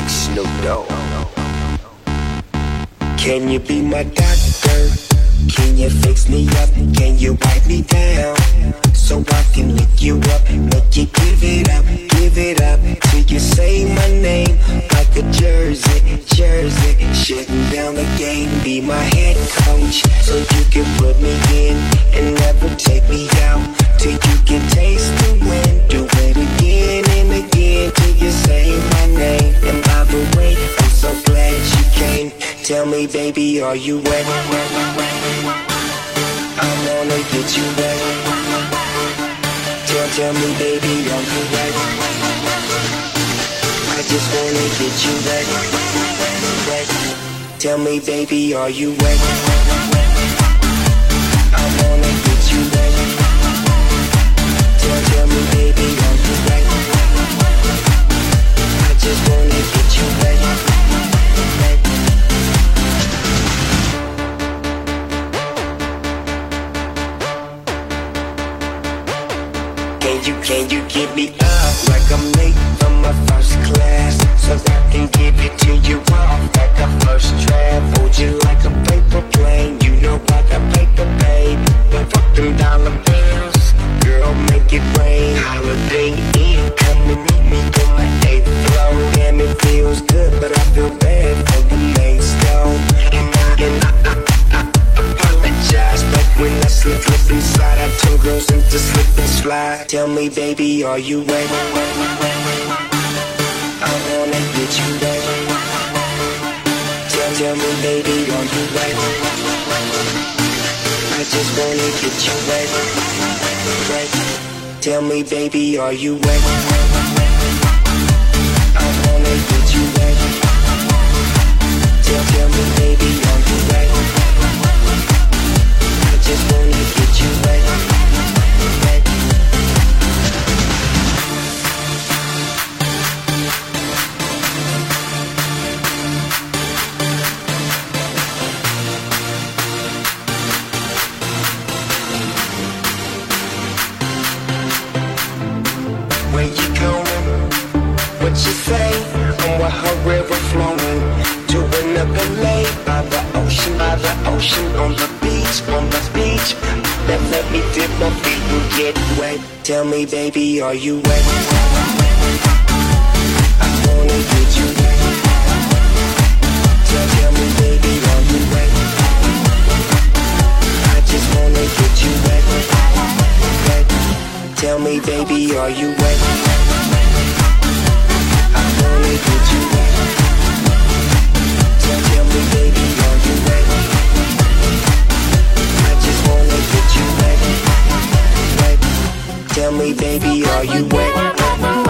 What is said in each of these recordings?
Big Snoop Dogg. Can you be my doctor? Can you fix me up? Can you wipe me down? So I can lick you up, make you give it up, give it up Till you say my name like a jersey, jersey Shutting down the game, be my head coach So you can put me in and never take me out Till you can taste the wind, again Till you say my name And by the way, I'm so glad you came Tell me baby, are you wet? I wanna get you wet Tell, tell me baby, are you wet? I just wanna get you wet. Tell me baby, are you wet? You, can you give me up like I'm late from my first class? So I can give it to you off like a first draft. Hold you like a paper plane, you know I got paper, babe. But fuck them dollar bills, girl, make it rain. Holiday Inn, come and meet me on my eighth floor. Damn, it feels good, but I feel bad for the main stone. And I, and I, I, when I slip, slip inside, I turn girls into slip and slide. Tell me, baby, are you wet? I wanna get you wet. Tell, tell me, baby, are you wet? I just wanna get you wet. wet. Tell me, baby, are you wet? Tell me, baby, are you wet? I wanna get you. Tell, me, baby, are you wet? I just wanna get you wet. Tell me, baby, are you? I wanna get you. Tell me, baby, are you wet?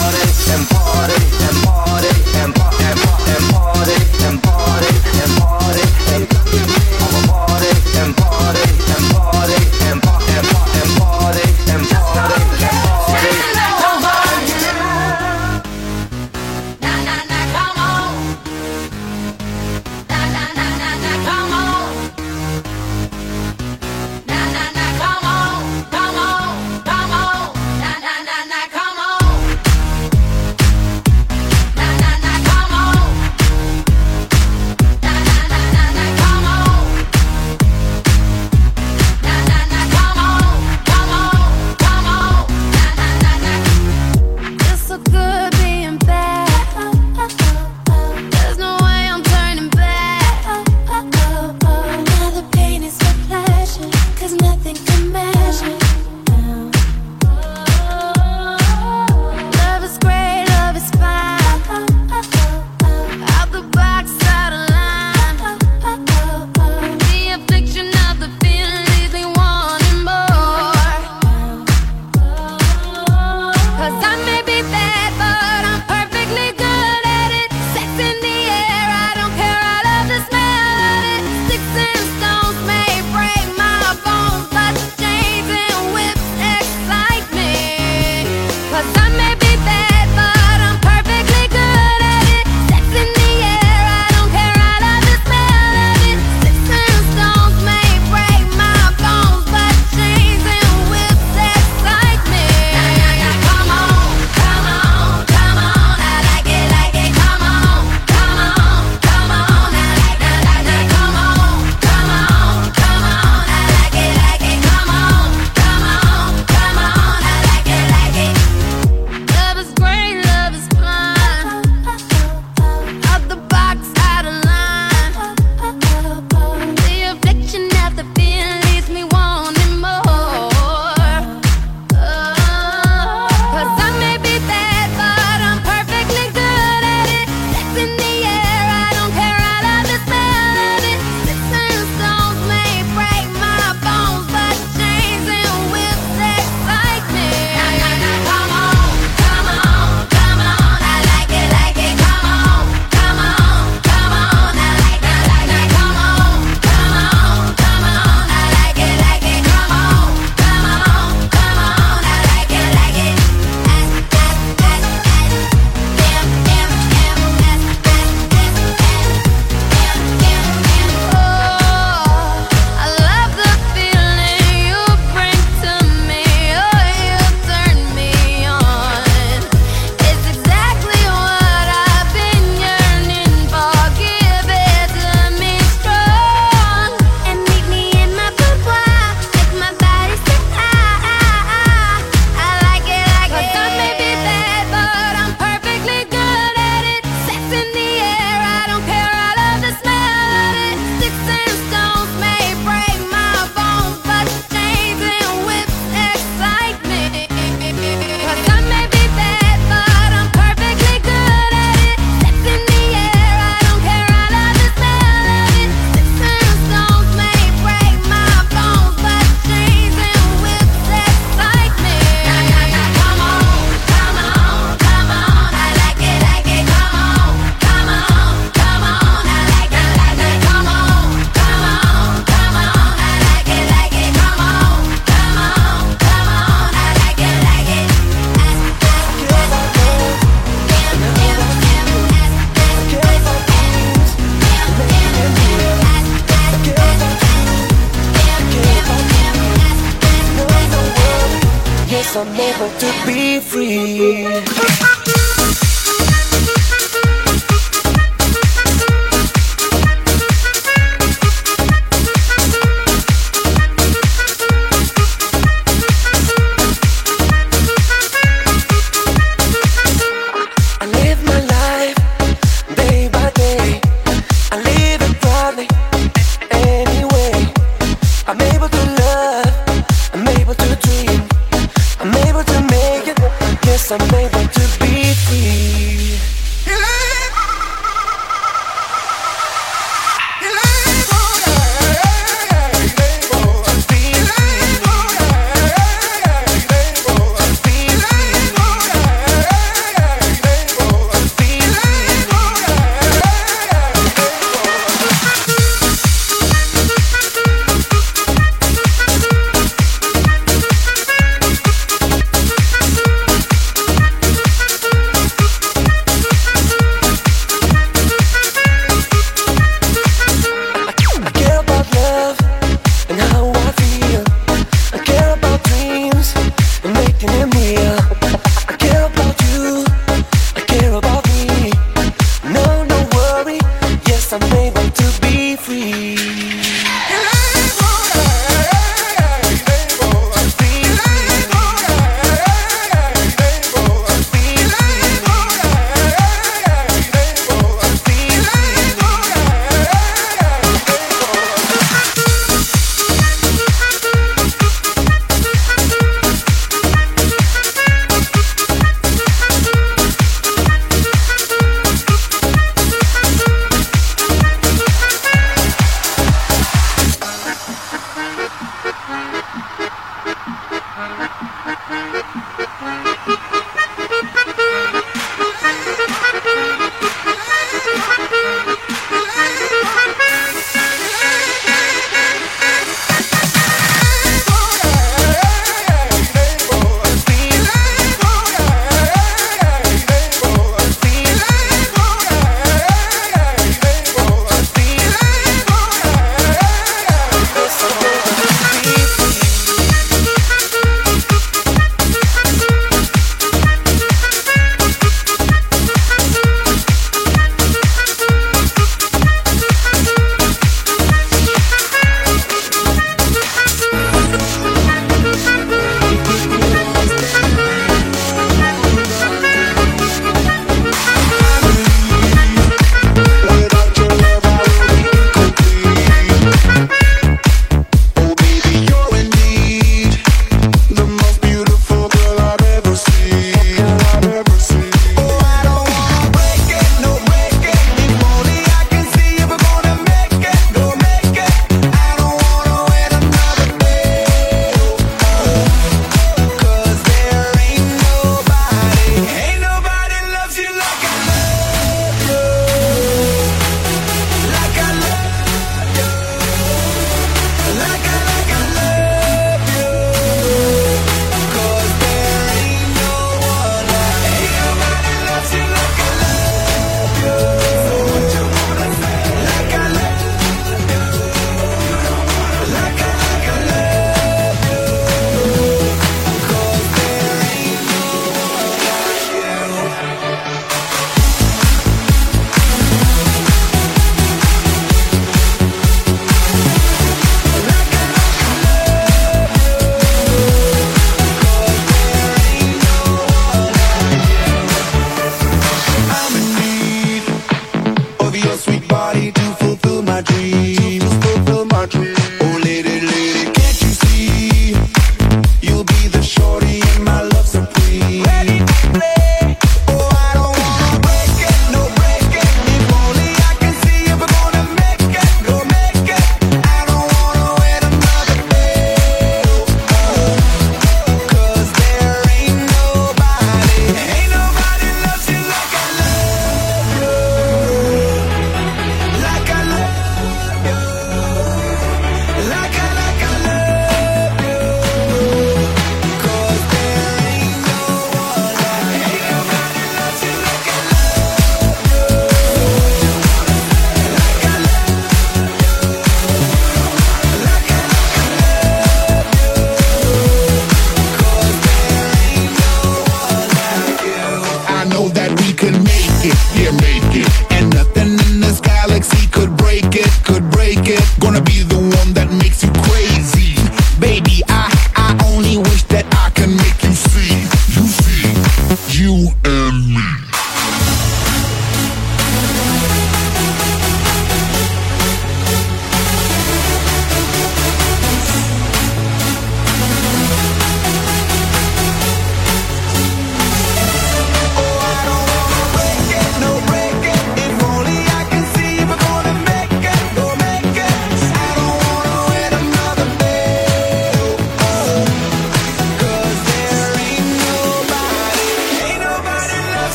party and party. Able to be free.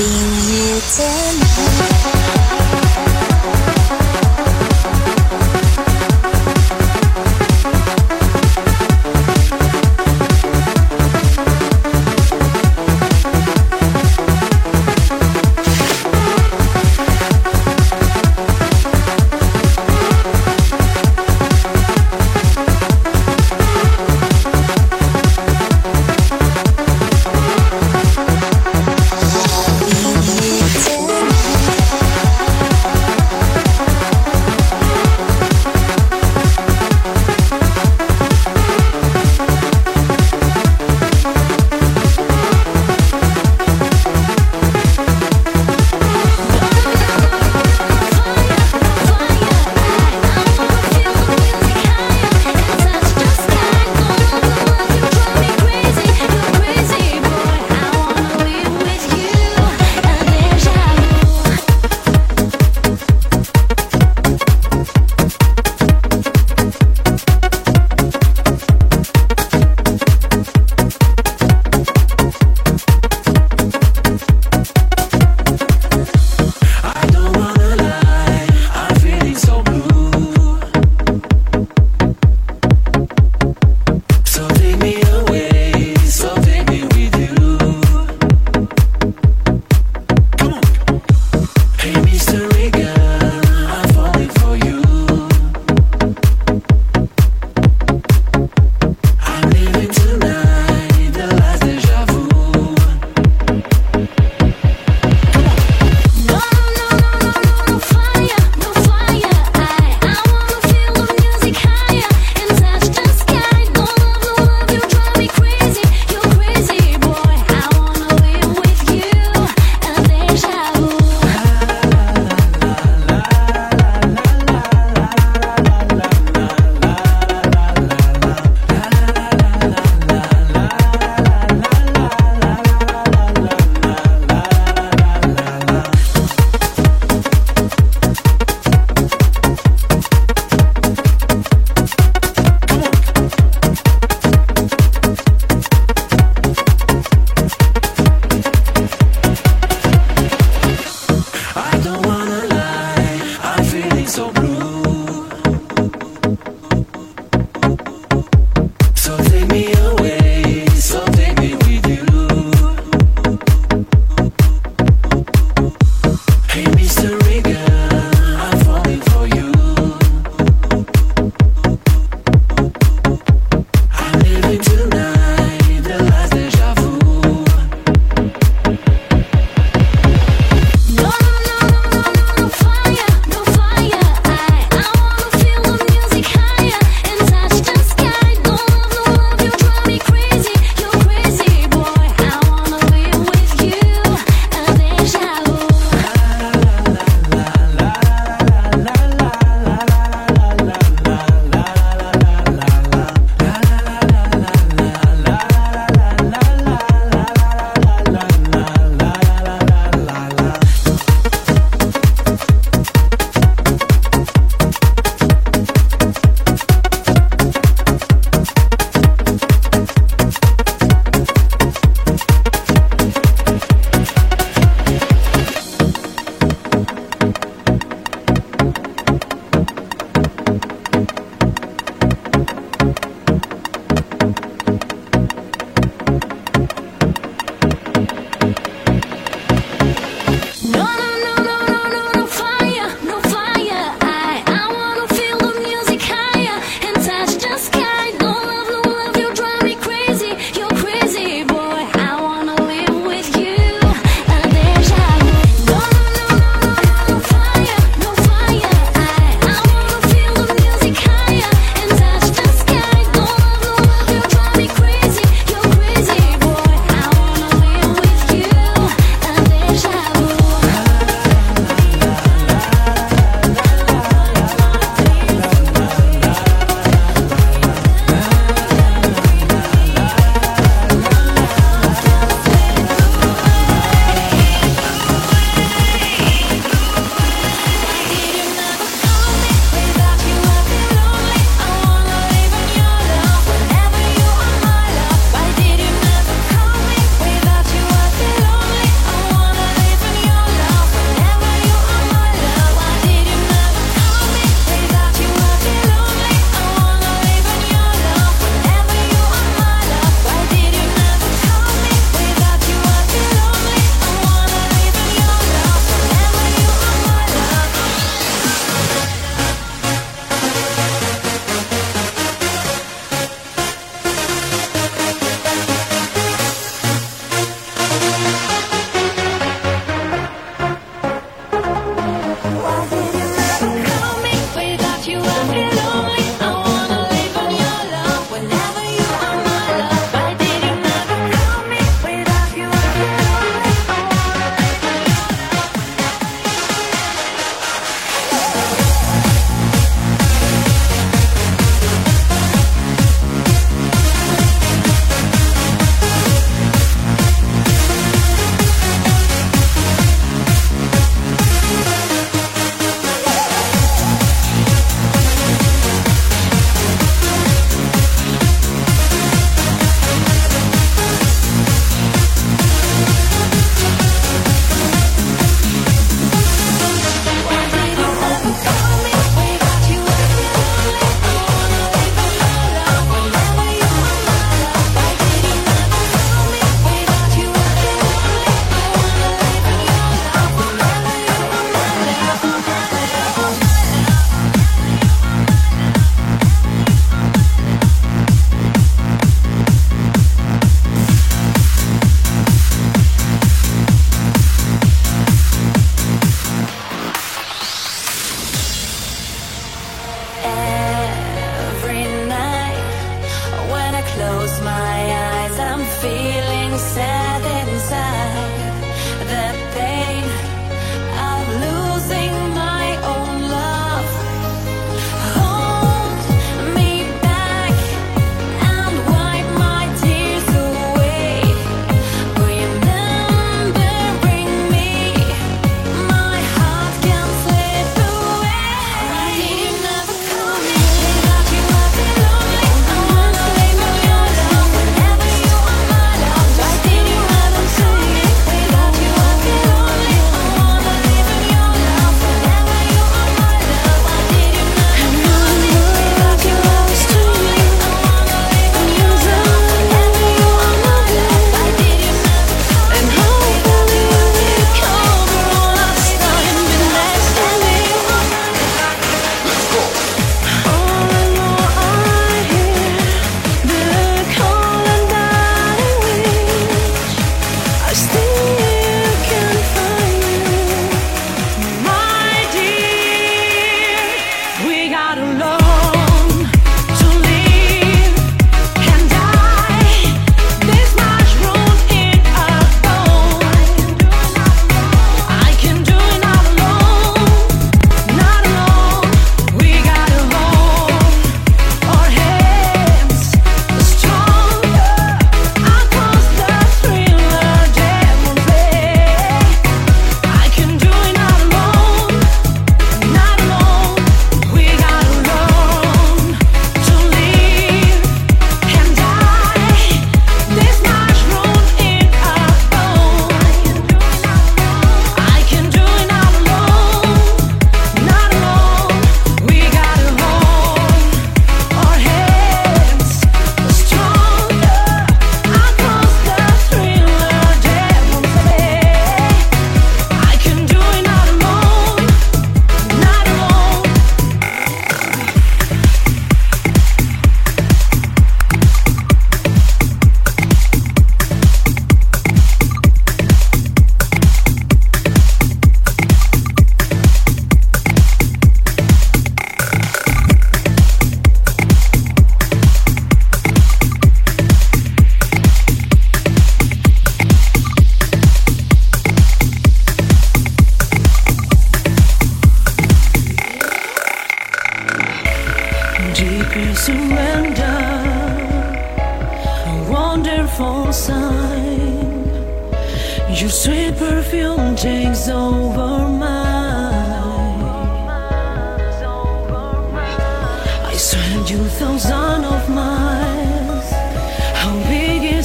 Loving you tonight.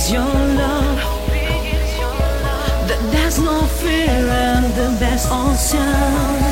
is your love. That there's no fear and the best option.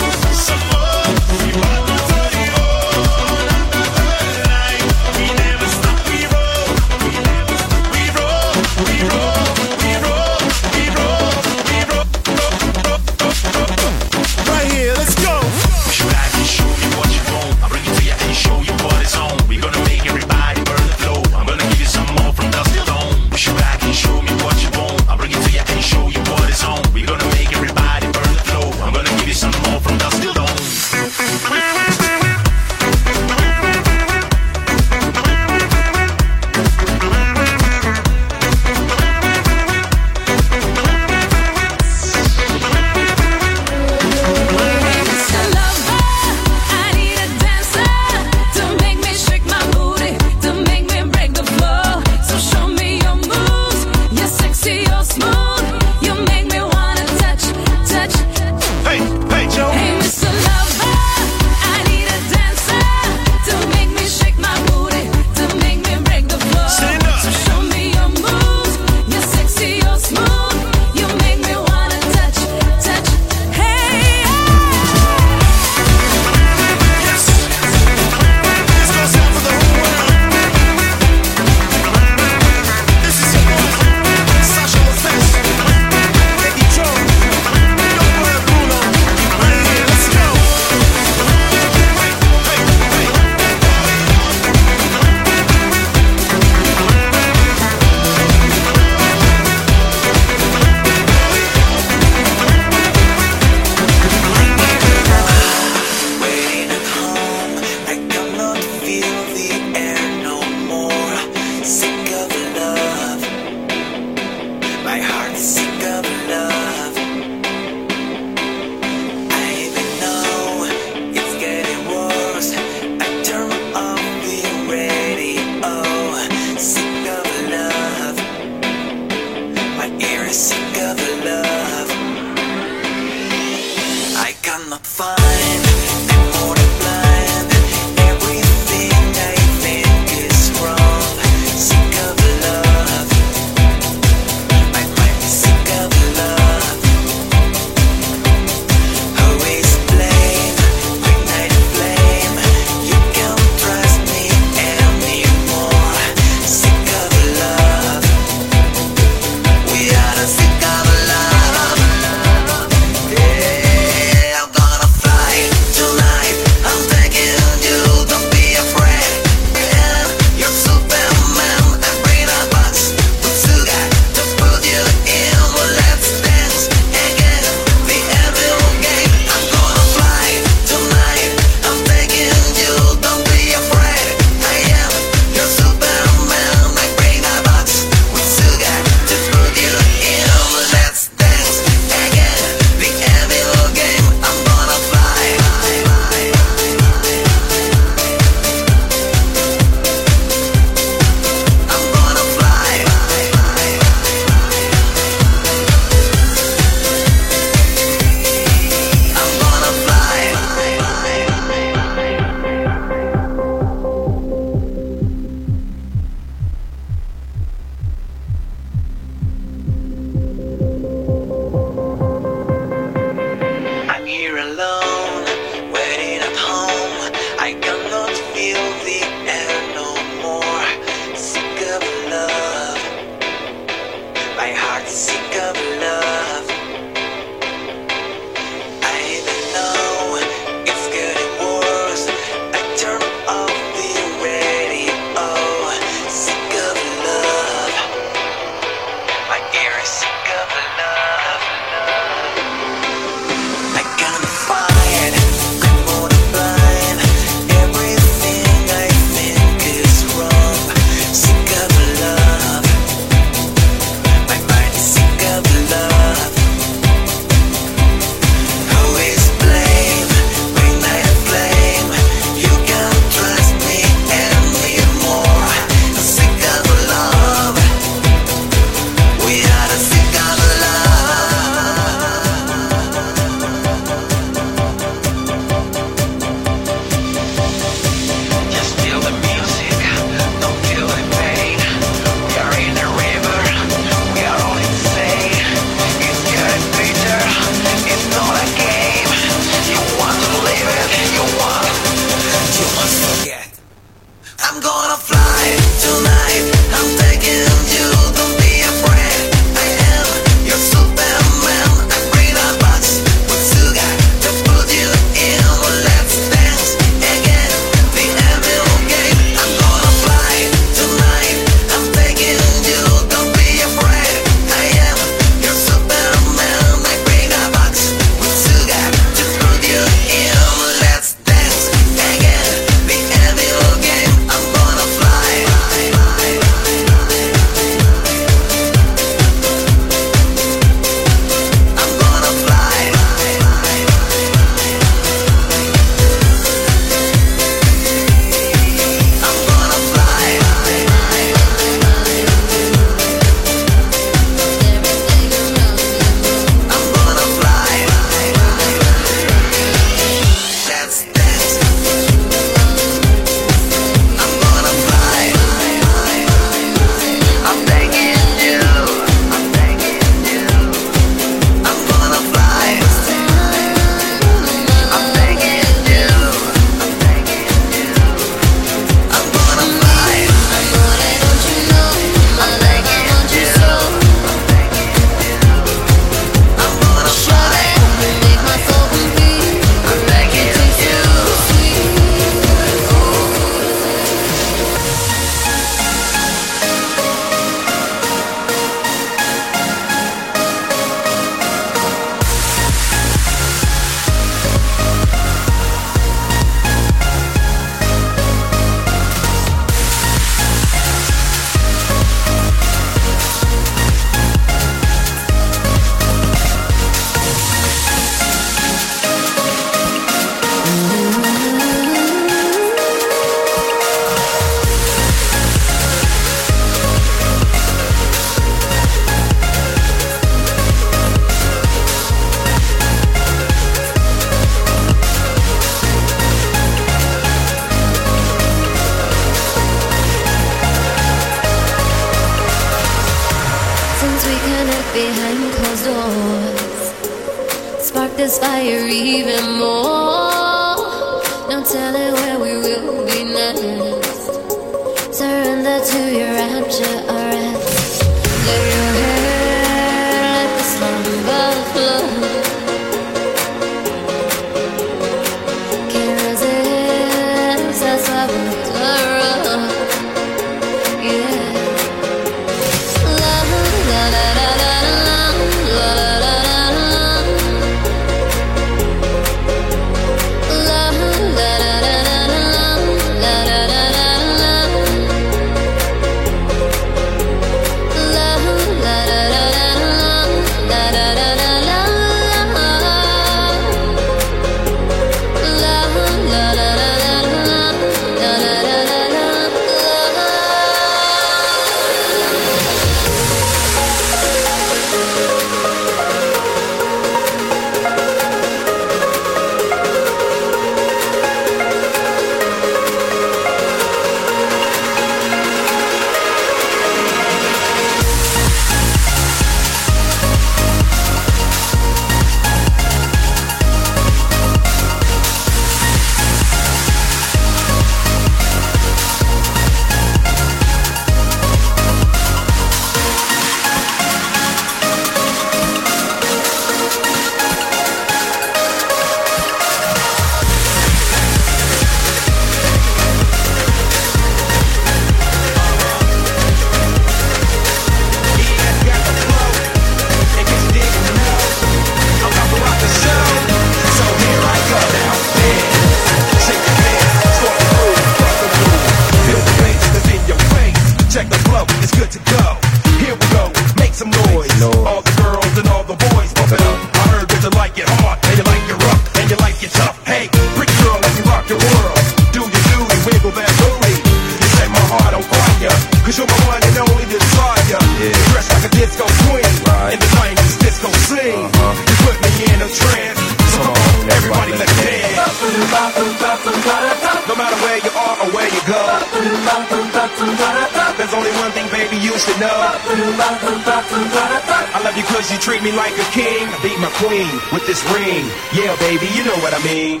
treat me like a king. I beat my queen with this ring. Yeah, baby, you know what I mean.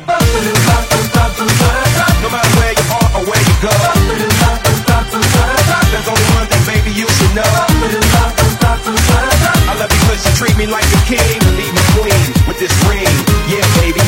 No matter where you are or where you go, there's only one thing, baby, you should know. I love you because you treat me like a king. I beat my queen with this ring. Yeah, baby.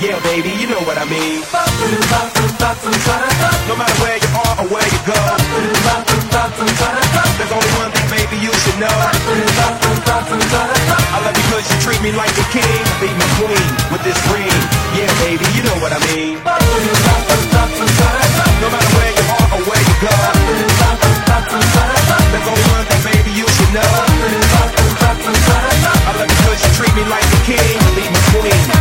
Yeah, baby, you know what I mean. No matter where you are or where you go, there's only one thing. Baby, you should know. I love you cause you treat me like a king. Be my queen with this ring. Yeah, baby, you know what I mean. No matter where you are or where you go. There's only one thing, baby, you should know. I love you cause you treat me like a king. Be my queen.